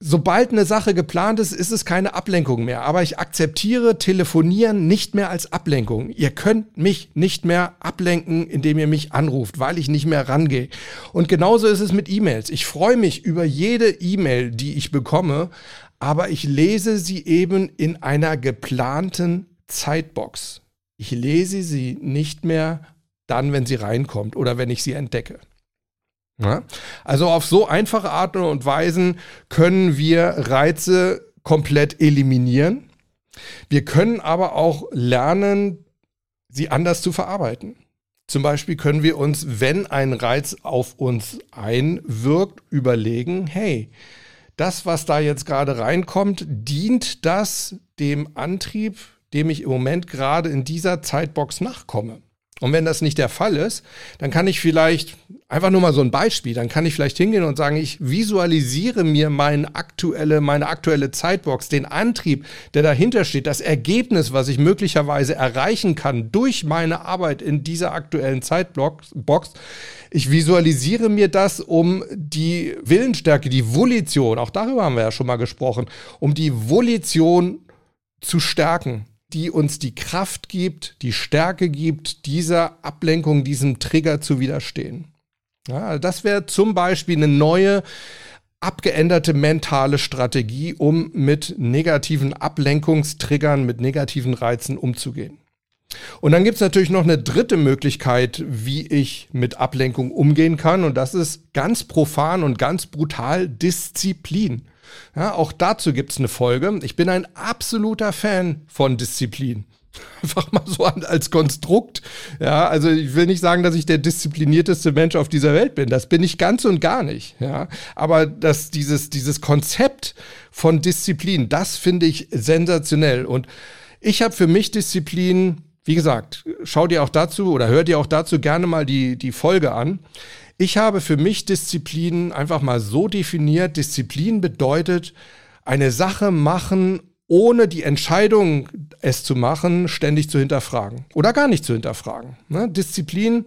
Sobald eine Sache geplant ist, ist es keine Ablenkung mehr. Aber ich akzeptiere Telefonieren nicht mehr als Ablenkung. Ihr könnt mich nicht mehr ablenken, indem ihr mich anruft, weil ich nicht mehr rangehe. Und genauso ist es mit E-Mails. Ich freue mich über jede E-Mail, die ich bekomme, aber ich lese sie eben in einer geplanten Zeitbox. Ich lese sie nicht mehr dann, wenn sie reinkommt oder wenn ich sie entdecke. Ja? Also auf so einfache Art und Weisen können wir Reize komplett eliminieren. Wir können aber auch lernen, sie anders zu verarbeiten. Zum Beispiel können wir uns, wenn ein Reiz auf uns einwirkt, überlegen, hey, das, was da jetzt gerade reinkommt, dient das dem Antrieb, dem ich im Moment gerade in dieser Zeitbox nachkomme? Und wenn das nicht der Fall ist, dann kann ich vielleicht, einfach nur mal so ein Beispiel, dann kann ich vielleicht hingehen und sagen, ich visualisiere mir meine aktuelle, meine aktuelle Zeitbox, den Antrieb, der dahinter steht, das Ergebnis, was ich möglicherweise erreichen kann durch meine Arbeit in dieser aktuellen Zeitbox. Ich visualisiere mir das, um die Willensstärke, die Volition, auch darüber haben wir ja schon mal gesprochen, um die Volition zu stärken die uns die Kraft gibt, die Stärke gibt, dieser Ablenkung, diesem Trigger zu widerstehen. Ja, das wäre zum Beispiel eine neue, abgeänderte mentale Strategie, um mit negativen Ablenkungstriggern, mit negativen Reizen umzugehen. Und dann gibt es natürlich noch eine dritte Möglichkeit, wie ich mit Ablenkung umgehen kann. Und das ist ganz profan und ganz brutal Disziplin. Ja, auch dazu gibt es eine Folge. Ich bin ein absoluter Fan von Disziplin. Einfach mal so als Konstrukt. Ja, also ich will nicht sagen, dass ich der disziplinierteste Mensch auf dieser Welt bin. Das bin ich ganz und gar nicht. Ja, aber dass dieses, dieses Konzept von Disziplin, das finde ich sensationell. Und ich habe für mich Disziplin, wie gesagt, schau dir auch dazu oder hör dir auch dazu gerne mal die, die Folge an. Ich habe für mich Disziplin einfach mal so definiert. Disziplin bedeutet, eine Sache machen, ohne die Entscheidung, es zu machen, ständig zu hinterfragen oder gar nicht zu hinterfragen. Ne? Disziplin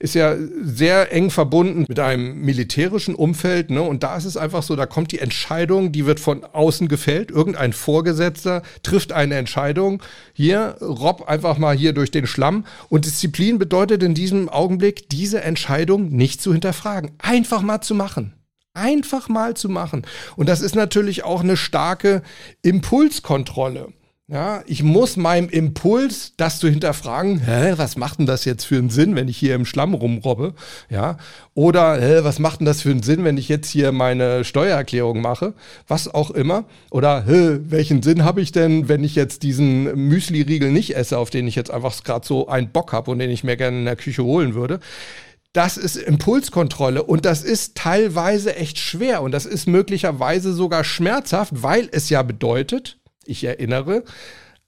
ist ja sehr eng verbunden mit einem militärischen Umfeld. Ne? Und da ist es einfach so, da kommt die Entscheidung, die wird von außen gefällt. Irgendein Vorgesetzter trifft eine Entscheidung. Hier, robb einfach mal hier durch den Schlamm. Und Disziplin bedeutet in diesem Augenblick, diese Entscheidung nicht zu hinterfragen. Einfach mal zu machen einfach mal zu machen. Und das ist natürlich auch eine starke Impulskontrolle. Ja, ich muss meinem Impuls, das zu hinterfragen, hä, was macht denn das jetzt für einen Sinn, wenn ich hier im Schlamm rumrobbe? Ja, oder hä, was macht denn das für einen Sinn, wenn ich jetzt hier meine Steuererklärung mache? Was auch immer. Oder hä, welchen Sinn habe ich denn, wenn ich jetzt diesen Müsli-Riegel nicht esse, auf den ich jetzt einfach gerade so einen Bock habe und den ich mir gerne in der Küche holen würde? das ist Impulskontrolle und das ist teilweise echt schwer und das ist möglicherweise sogar schmerzhaft, weil es ja bedeutet, ich erinnere,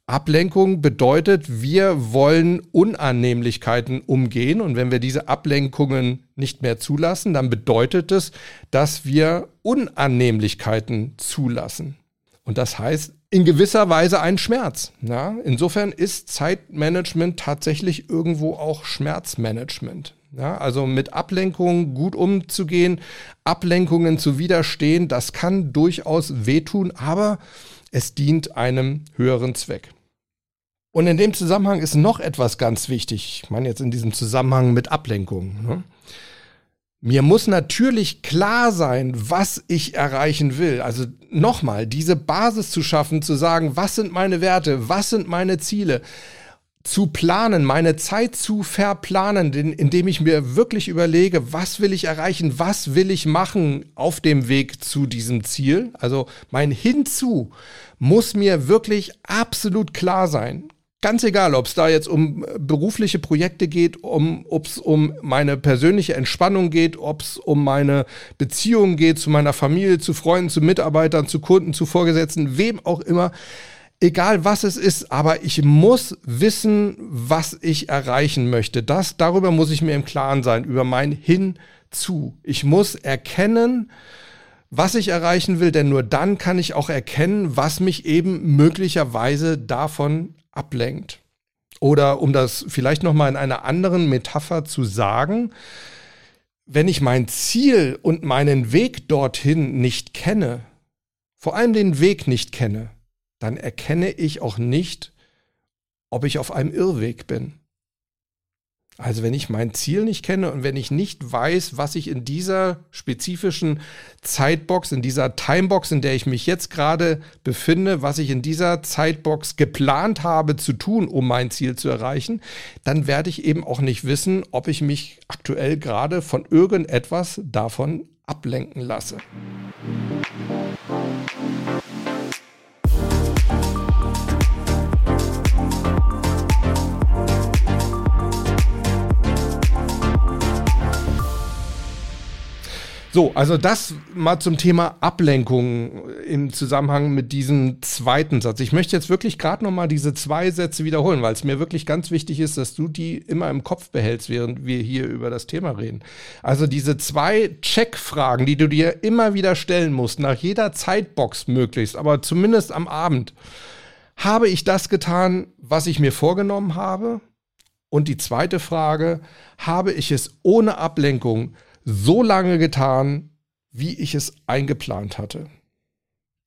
Ablenkung bedeutet, wir wollen Unannehmlichkeiten umgehen und wenn wir diese Ablenkungen nicht mehr zulassen, dann bedeutet es, dass wir Unannehmlichkeiten zulassen. Und das heißt in gewisser Weise ein Schmerz. Ja? Insofern ist Zeitmanagement tatsächlich irgendwo auch Schmerzmanagement. Ja, also mit Ablenkungen gut umzugehen, Ablenkungen zu widerstehen, das kann durchaus wehtun, aber es dient einem höheren Zweck. Und in dem Zusammenhang ist noch etwas ganz wichtig. Ich meine jetzt in diesem Zusammenhang mit Ablenkung. Ne? Mir muss natürlich klar sein, was ich erreichen will. Also nochmal, diese Basis zu schaffen, zu sagen, was sind meine Werte, was sind meine Ziele, zu planen, meine Zeit zu verplanen, indem ich mir wirklich überlege, was will ich erreichen, was will ich machen auf dem Weg zu diesem Ziel. Also mein Hinzu muss mir wirklich absolut klar sein. Ganz egal, ob es da jetzt um berufliche Projekte geht, um, ob es um meine persönliche Entspannung geht, ob es um meine Beziehungen geht zu meiner Familie, zu Freunden, zu Mitarbeitern, zu Kunden, zu Vorgesetzten, wem auch immer egal was es ist, aber ich muss wissen, was ich erreichen möchte. Das, darüber muss ich mir im Klaren sein, über mein Hinzu. Ich muss erkennen, was ich erreichen will, denn nur dann kann ich auch erkennen, was mich eben möglicherweise davon ablenkt. Oder um das vielleicht noch mal in einer anderen Metapher zu sagen, wenn ich mein Ziel und meinen Weg dorthin nicht kenne, vor allem den Weg nicht kenne, dann erkenne ich auch nicht, ob ich auf einem Irrweg bin. Also wenn ich mein Ziel nicht kenne und wenn ich nicht weiß, was ich in dieser spezifischen Zeitbox, in dieser Timebox, in der ich mich jetzt gerade befinde, was ich in dieser Zeitbox geplant habe zu tun, um mein Ziel zu erreichen, dann werde ich eben auch nicht wissen, ob ich mich aktuell gerade von irgendetwas davon ablenken lasse. So, also das mal zum Thema Ablenkung im Zusammenhang mit diesem zweiten Satz. Ich möchte jetzt wirklich gerade nochmal diese zwei Sätze wiederholen, weil es mir wirklich ganz wichtig ist, dass du die immer im Kopf behältst, während wir hier über das Thema reden. Also diese zwei Checkfragen, die du dir immer wieder stellen musst, nach jeder Zeitbox möglichst, aber zumindest am Abend. Habe ich das getan, was ich mir vorgenommen habe? Und die zweite Frage, habe ich es ohne Ablenkung so lange getan, wie ich es eingeplant hatte?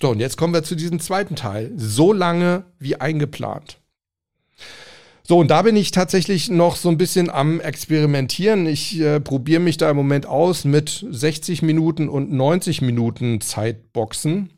So, und jetzt kommen wir zu diesem zweiten Teil. So lange wie eingeplant. So, und da bin ich tatsächlich noch so ein bisschen am Experimentieren. Ich äh, probiere mich da im Moment aus mit 60 Minuten und 90 Minuten Zeitboxen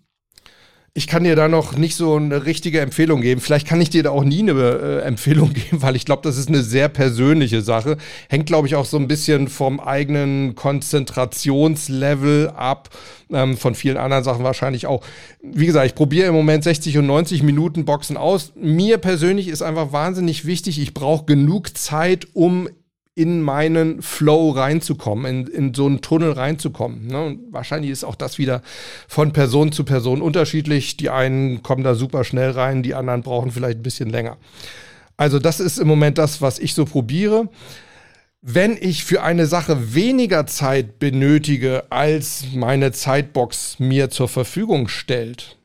ich kann dir da noch nicht so eine richtige Empfehlung geben. Vielleicht kann ich dir da auch nie eine äh, Empfehlung geben, weil ich glaube, das ist eine sehr persönliche Sache. Hängt, glaube ich, auch so ein bisschen vom eigenen Konzentrationslevel ab, ähm, von vielen anderen Sachen wahrscheinlich auch. Wie gesagt, ich probiere im Moment 60 und 90 Minuten Boxen aus. Mir persönlich ist einfach wahnsinnig wichtig, ich brauche genug Zeit, um in meinen Flow reinzukommen, in, in so einen Tunnel reinzukommen. Ne? Und wahrscheinlich ist auch das wieder von Person zu Person unterschiedlich. Die einen kommen da super schnell rein, die anderen brauchen vielleicht ein bisschen länger. Also das ist im Moment das, was ich so probiere. Wenn ich für eine Sache weniger Zeit benötige, als meine Zeitbox mir zur Verfügung stellt,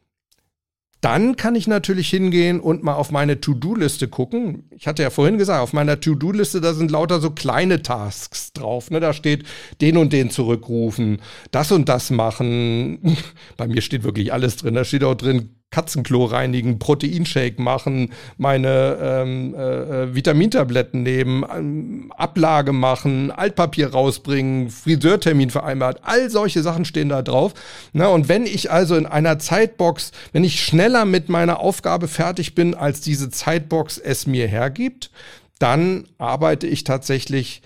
dann kann ich natürlich hingehen und mal auf meine To-Do-Liste gucken. Ich hatte ja vorhin gesagt, auf meiner To-Do-Liste, da sind lauter so kleine Tasks drauf. Ne? Da steht den und den zurückrufen, das und das machen. Bei mir steht wirklich alles drin. Da steht auch drin, Katzenklo reinigen, Proteinshake machen, meine ähm, äh, äh, Vitamintabletten nehmen, ähm, Ablage machen, Altpapier rausbringen, Friseurtermin vereinbart. All solche Sachen stehen da drauf. Na, und wenn ich also in einer Zeitbox, wenn ich schneller mit meiner Aufgabe fertig bin, als diese Zeitbox es mir hergibt, dann arbeite ich tatsächlich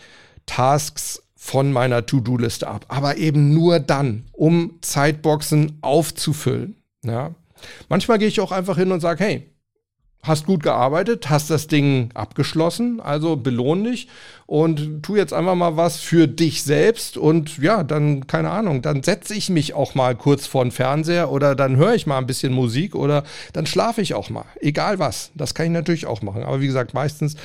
Tasks von meiner To-Do-Liste ab. Aber eben nur dann, um Zeitboxen aufzufüllen. Ja. Manchmal gehe ich auch einfach hin und sage, hey, hast gut gearbeitet, hast das Ding abgeschlossen, also belohn dich und tu jetzt einfach mal was für dich selbst und ja, dann, keine Ahnung, dann setze ich mich auch mal kurz vor den Fernseher oder dann höre ich mal ein bisschen Musik oder dann schlafe ich auch mal, egal was. Das kann ich natürlich auch machen, aber wie gesagt, meistens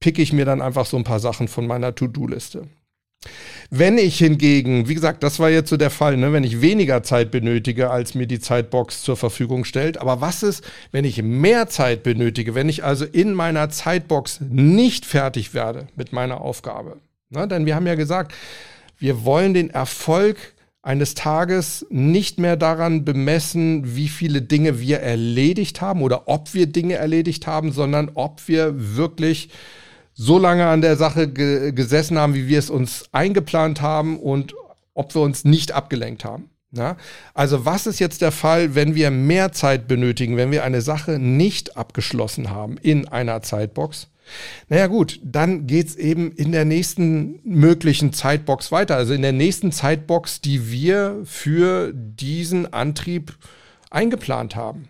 picke ich mir dann einfach so ein paar Sachen von meiner To-Do-Liste. Wenn ich hingegen, wie gesagt, das war jetzt so der Fall, ne, wenn ich weniger Zeit benötige, als mir die Zeitbox zur Verfügung stellt. Aber was ist, wenn ich mehr Zeit benötige, wenn ich also in meiner Zeitbox nicht fertig werde mit meiner Aufgabe? Na, denn wir haben ja gesagt, wir wollen den Erfolg eines Tages nicht mehr daran bemessen, wie viele Dinge wir erledigt haben oder ob wir Dinge erledigt haben, sondern ob wir wirklich so lange an der Sache ge gesessen haben, wie wir es uns eingeplant haben und ob wir uns nicht abgelenkt haben. Ja? Also was ist jetzt der Fall, wenn wir mehr Zeit benötigen, wenn wir eine Sache nicht abgeschlossen haben in einer Zeitbox? Naja gut, dann geht's eben in der nächsten möglichen Zeitbox weiter. Also in der nächsten Zeitbox, die wir für diesen Antrieb eingeplant haben.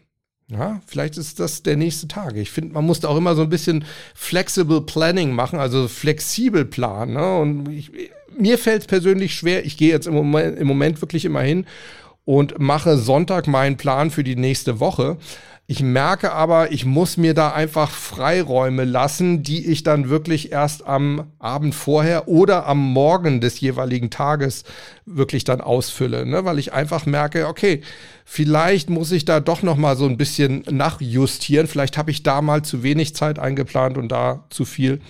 Ja, vielleicht ist das der nächste Tag. Ich finde, man muss da auch immer so ein bisschen flexible Planning machen, also flexibel planen. Ne? Und ich, mir fällt es persönlich schwer. Ich gehe jetzt im Moment, im Moment wirklich immer hin und mache Sonntag meinen Plan für die nächste Woche. Ich merke aber, ich muss mir da einfach Freiräume lassen, die ich dann wirklich erst am Abend vorher oder am Morgen des jeweiligen Tages wirklich dann ausfülle, ne? weil ich einfach merke, okay, vielleicht muss ich da doch noch mal so ein bisschen nachjustieren. Vielleicht habe ich da mal zu wenig Zeit eingeplant und da zu viel.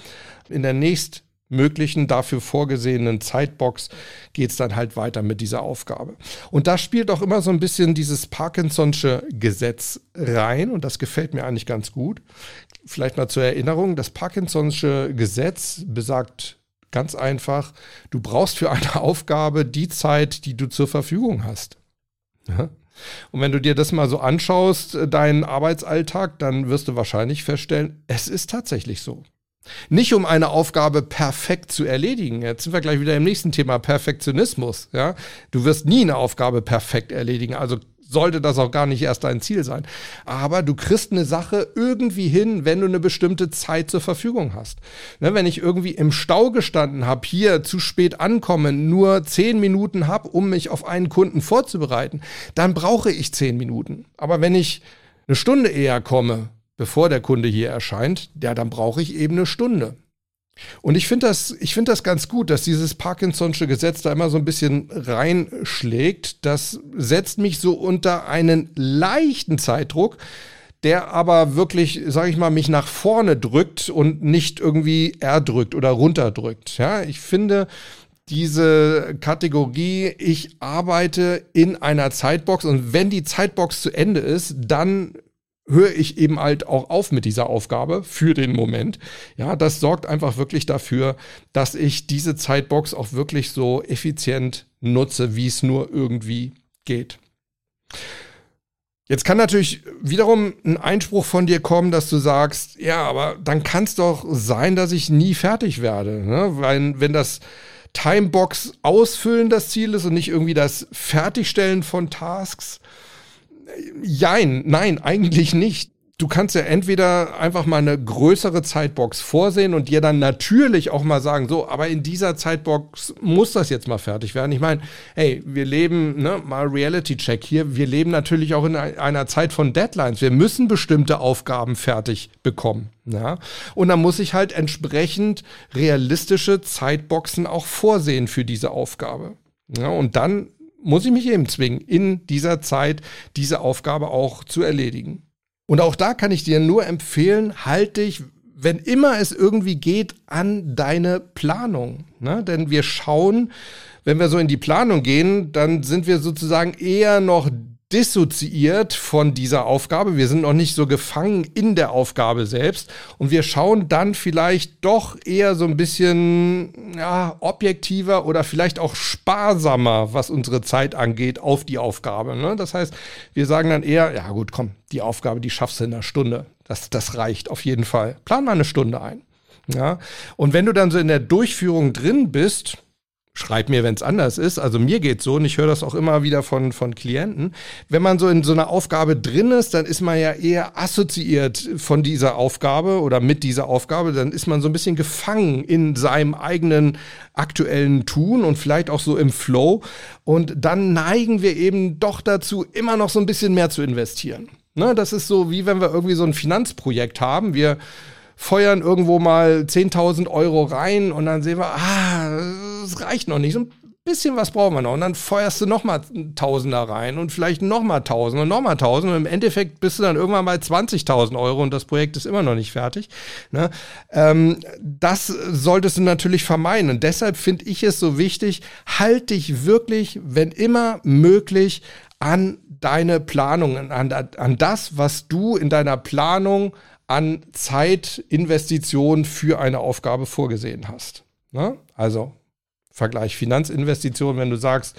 In der nächsten möglichen dafür vorgesehenen Zeitbox geht es dann halt weiter mit dieser Aufgabe. Und da spielt auch immer so ein bisschen dieses Parkinson'sche Gesetz rein und das gefällt mir eigentlich ganz gut. Vielleicht mal zur Erinnerung, das Parkinson'sche Gesetz besagt ganz einfach, du brauchst für eine Aufgabe die Zeit, die du zur Verfügung hast. Ja? Und wenn du dir das mal so anschaust, deinen Arbeitsalltag, dann wirst du wahrscheinlich feststellen, es ist tatsächlich so. Nicht um eine Aufgabe perfekt zu erledigen. Jetzt sind wir gleich wieder im nächsten Thema Perfektionismus. Ja? Du wirst nie eine Aufgabe perfekt erledigen. Also sollte das auch gar nicht erst dein Ziel sein. Aber du kriegst eine Sache irgendwie hin, wenn du eine bestimmte Zeit zur Verfügung hast. Ne, wenn ich irgendwie im Stau gestanden habe, hier zu spät ankommen, nur zehn Minuten habe, um mich auf einen Kunden vorzubereiten, dann brauche ich zehn Minuten. Aber wenn ich eine Stunde eher komme, bevor der Kunde hier erscheint, ja, dann brauche ich eben eine Stunde. Und ich finde das, ich finde das ganz gut, dass dieses Parkinson'sche Gesetz da immer so ein bisschen reinschlägt. Das setzt mich so unter einen leichten Zeitdruck, der aber wirklich, sage ich mal, mich nach vorne drückt und nicht irgendwie erdrückt oder runterdrückt. Ja, ich finde, diese Kategorie, ich arbeite in einer Zeitbox und wenn die Zeitbox zu Ende ist, dann höre ich eben halt auch auf mit dieser Aufgabe für den Moment. Ja, das sorgt einfach wirklich dafür, dass ich diese Zeitbox auch wirklich so effizient nutze, wie es nur irgendwie geht. Jetzt kann natürlich wiederum ein Einspruch von dir kommen, dass du sagst, ja, aber dann kann es doch sein, dass ich nie fertig werde. Ne? Weil wenn das Timebox ausfüllen das Ziel ist und nicht irgendwie das Fertigstellen von Tasks, Jein, nein, eigentlich nicht. Du kannst ja entweder einfach mal eine größere Zeitbox vorsehen und dir dann natürlich auch mal sagen, so, aber in dieser Zeitbox muss das jetzt mal fertig werden. Ich meine, hey, wir leben, ne, mal Reality-Check hier, wir leben natürlich auch in einer Zeit von Deadlines. Wir müssen bestimmte Aufgaben fertig bekommen. Ja? Und dann muss ich halt entsprechend realistische Zeitboxen auch vorsehen für diese Aufgabe. Ja, und dann muss ich mich eben zwingen, in dieser Zeit diese Aufgabe auch zu erledigen. Und auch da kann ich dir nur empfehlen, halte dich, wenn immer es irgendwie geht, an deine Planung. Ne? Denn wir schauen, wenn wir so in die Planung gehen, dann sind wir sozusagen eher noch dissoziiert von dieser Aufgabe. Wir sind noch nicht so gefangen in der Aufgabe selbst. Und wir schauen dann vielleicht doch eher so ein bisschen ja, objektiver oder vielleicht auch sparsamer, was unsere Zeit angeht, auf die Aufgabe. Ne? Das heißt, wir sagen dann eher, ja gut, komm, die Aufgabe, die schaffst du in einer Stunde. Das, das reicht auf jeden Fall. Plan mal eine Stunde ein. Ja, und wenn du dann so in der Durchführung drin bist, Schreib mir, wenn es anders ist. Also mir geht's so und ich höre das auch immer wieder von, von Klienten. Wenn man so in so einer Aufgabe drin ist, dann ist man ja eher assoziiert von dieser Aufgabe oder mit dieser Aufgabe. Dann ist man so ein bisschen gefangen in seinem eigenen aktuellen Tun und vielleicht auch so im Flow. Und dann neigen wir eben doch dazu, immer noch so ein bisschen mehr zu investieren. Ne, das ist so, wie wenn wir irgendwie so ein Finanzprojekt haben. Wir feuern irgendwo mal 10.000 Euro rein und dann sehen wir, ah, es reicht noch nicht. So ein bisschen was brauchen wir noch. Und dann feuerst du nochmal Tausender rein und vielleicht nochmal Tausend und nochmal Tausend. Und im Endeffekt bist du dann irgendwann bei 20.000 Euro und das Projekt ist immer noch nicht fertig. Ne? Ähm, das solltest du natürlich vermeiden. Und deshalb finde ich es so wichtig, halt dich wirklich, wenn immer möglich, an deine Planung, an, an das, was du in deiner Planung an Zeitinvestitionen für eine Aufgabe vorgesehen hast. Ne? Also Vergleich Finanzinvestitionen, wenn du sagst,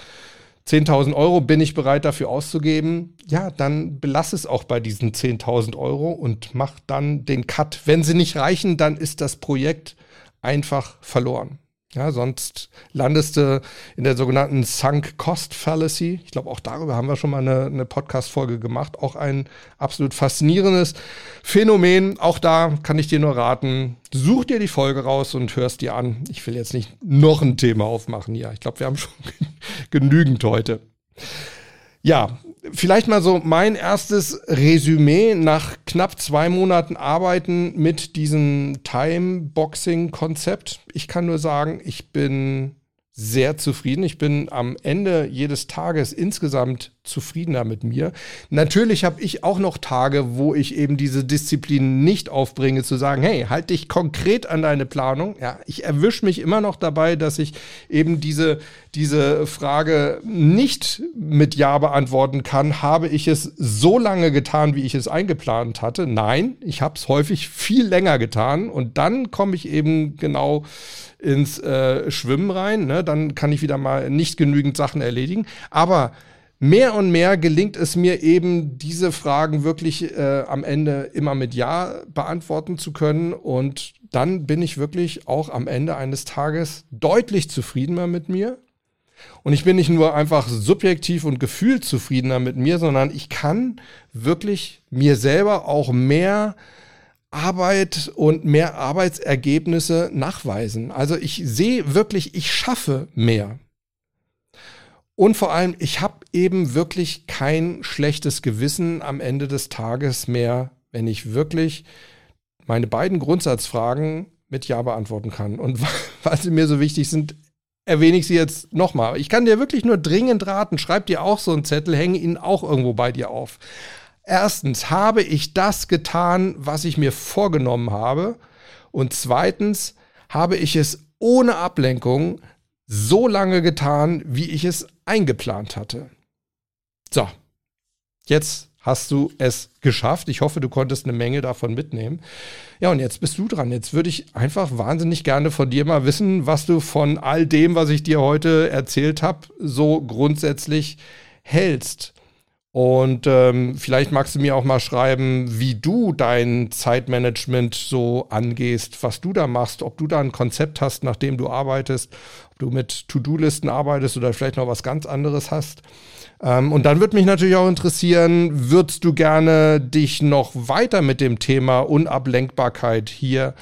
10.000 Euro bin ich bereit dafür auszugeben, ja, dann belass es auch bei diesen 10.000 Euro und mach dann den Cut. Wenn sie nicht reichen, dann ist das Projekt einfach verloren. Ja, sonst landest du in der sogenannten Sunk Cost Fallacy. Ich glaube, auch darüber haben wir schon mal eine, eine Podcast-Folge gemacht. Auch ein absolut faszinierendes Phänomen. Auch da kann ich dir nur raten, such dir die Folge raus und hörst dir an. Ich will jetzt nicht noch ein Thema aufmachen. Ja, ich glaube, wir haben schon genügend heute. Ja, vielleicht mal so mein erstes Resümee nach knapp zwei Monaten Arbeiten mit diesem Time-Boxing-Konzept. Ich kann nur sagen, ich bin sehr zufrieden. Ich bin am Ende jedes Tages insgesamt zufriedener mit mir. Natürlich habe ich auch noch Tage, wo ich eben diese Disziplin nicht aufbringe, zu sagen, hey, halt dich konkret an deine Planung. Ja, ich erwische mich immer noch dabei, dass ich eben diese, diese Frage nicht mit Ja beantworten kann. Habe ich es so lange getan, wie ich es eingeplant hatte? Nein, ich habe es häufig viel länger getan und dann komme ich eben genau ins äh, Schwimmen rein. Ne? Dann kann ich wieder mal nicht genügend Sachen erledigen. Aber mehr und mehr gelingt es mir eben, diese Fragen wirklich äh, am Ende immer mit Ja beantworten zu können. Und dann bin ich wirklich auch am Ende eines Tages deutlich zufriedener mit mir. Und ich bin nicht nur einfach subjektiv und gefühlzufriedener mit mir, sondern ich kann wirklich mir selber auch mehr Arbeit und mehr Arbeitsergebnisse nachweisen. Also ich sehe wirklich, ich schaffe mehr. Und vor allem, ich habe eben wirklich kein schlechtes Gewissen am Ende des Tages mehr, wenn ich wirklich meine beiden Grundsatzfragen mit Ja beantworten kann. Und weil sie mir so wichtig sind, erwähne ich sie jetzt nochmal. Ich kann dir wirklich nur dringend raten, schreib dir auch so einen Zettel, hänge ihn auch irgendwo bei dir auf. Erstens, habe ich das getan, was ich mir vorgenommen habe? Und zweitens, habe ich es ohne Ablenkung so lange getan, wie ich es eingeplant hatte? So, jetzt hast du es geschafft. Ich hoffe, du konntest eine Menge davon mitnehmen. Ja, und jetzt bist du dran. Jetzt würde ich einfach wahnsinnig gerne von dir mal wissen, was du von all dem, was ich dir heute erzählt habe, so grundsätzlich hältst. Und ähm, vielleicht magst du mir auch mal schreiben, wie du dein Zeitmanagement so angehst, was du da machst, ob du da ein Konzept hast, nach dem du arbeitest, ob du mit To-Do-Listen arbeitest oder vielleicht noch was ganz anderes hast. Ähm, und dann würde mich natürlich auch interessieren, würdest du gerne dich noch weiter mit dem Thema Unablenkbarkeit hier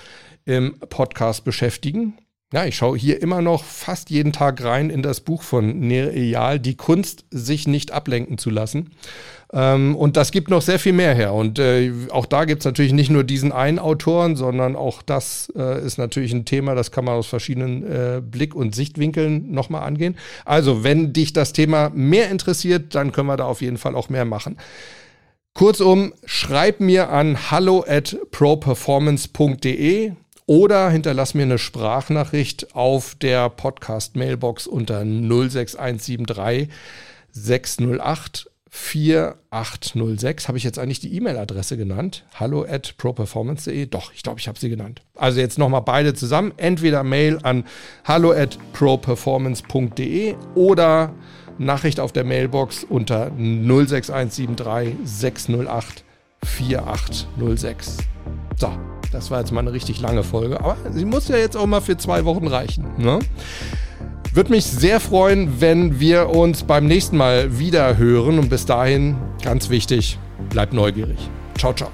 im Podcast beschäftigen? Ja, ich schaue hier immer noch fast jeden Tag rein in das Buch von Nereal, die Kunst, sich nicht ablenken zu lassen. Ähm, und das gibt noch sehr viel mehr her. Und äh, auch da gibt es natürlich nicht nur diesen einen Autoren, sondern auch das äh, ist natürlich ein Thema, das kann man aus verschiedenen äh, Blick- und Sichtwinkeln nochmal angehen. Also, wenn dich das Thema mehr interessiert, dann können wir da auf jeden Fall auch mehr machen. Kurzum, schreib mir an hallo at properformance.de oder hinterlass mir eine Sprachnachricht auf der Podcast-Mailbox unter 06173 608 4806. Habe ich jetzt eigentlich die E-Mail-Adresse genannt? Hallo at properformance.de? Doch, ich glaube, ich habe sie genannt. Also jetzt nochmal beide zusammen. Entweder Mail an hallo at properformance.de oder Nachricht auf der Mailbox unter 06173 608 4806. So, das war jetzt mal eine richtig lange Folge, aber sie muss ja jetzt auch mal für zwei Wochen reichen. Ne? Würde mich sehr freuen, wenn wir uns beim nächsten Mal wieder hören und bis dahin, ganz wichtig, bleibt neugierig. Ciao, ciao.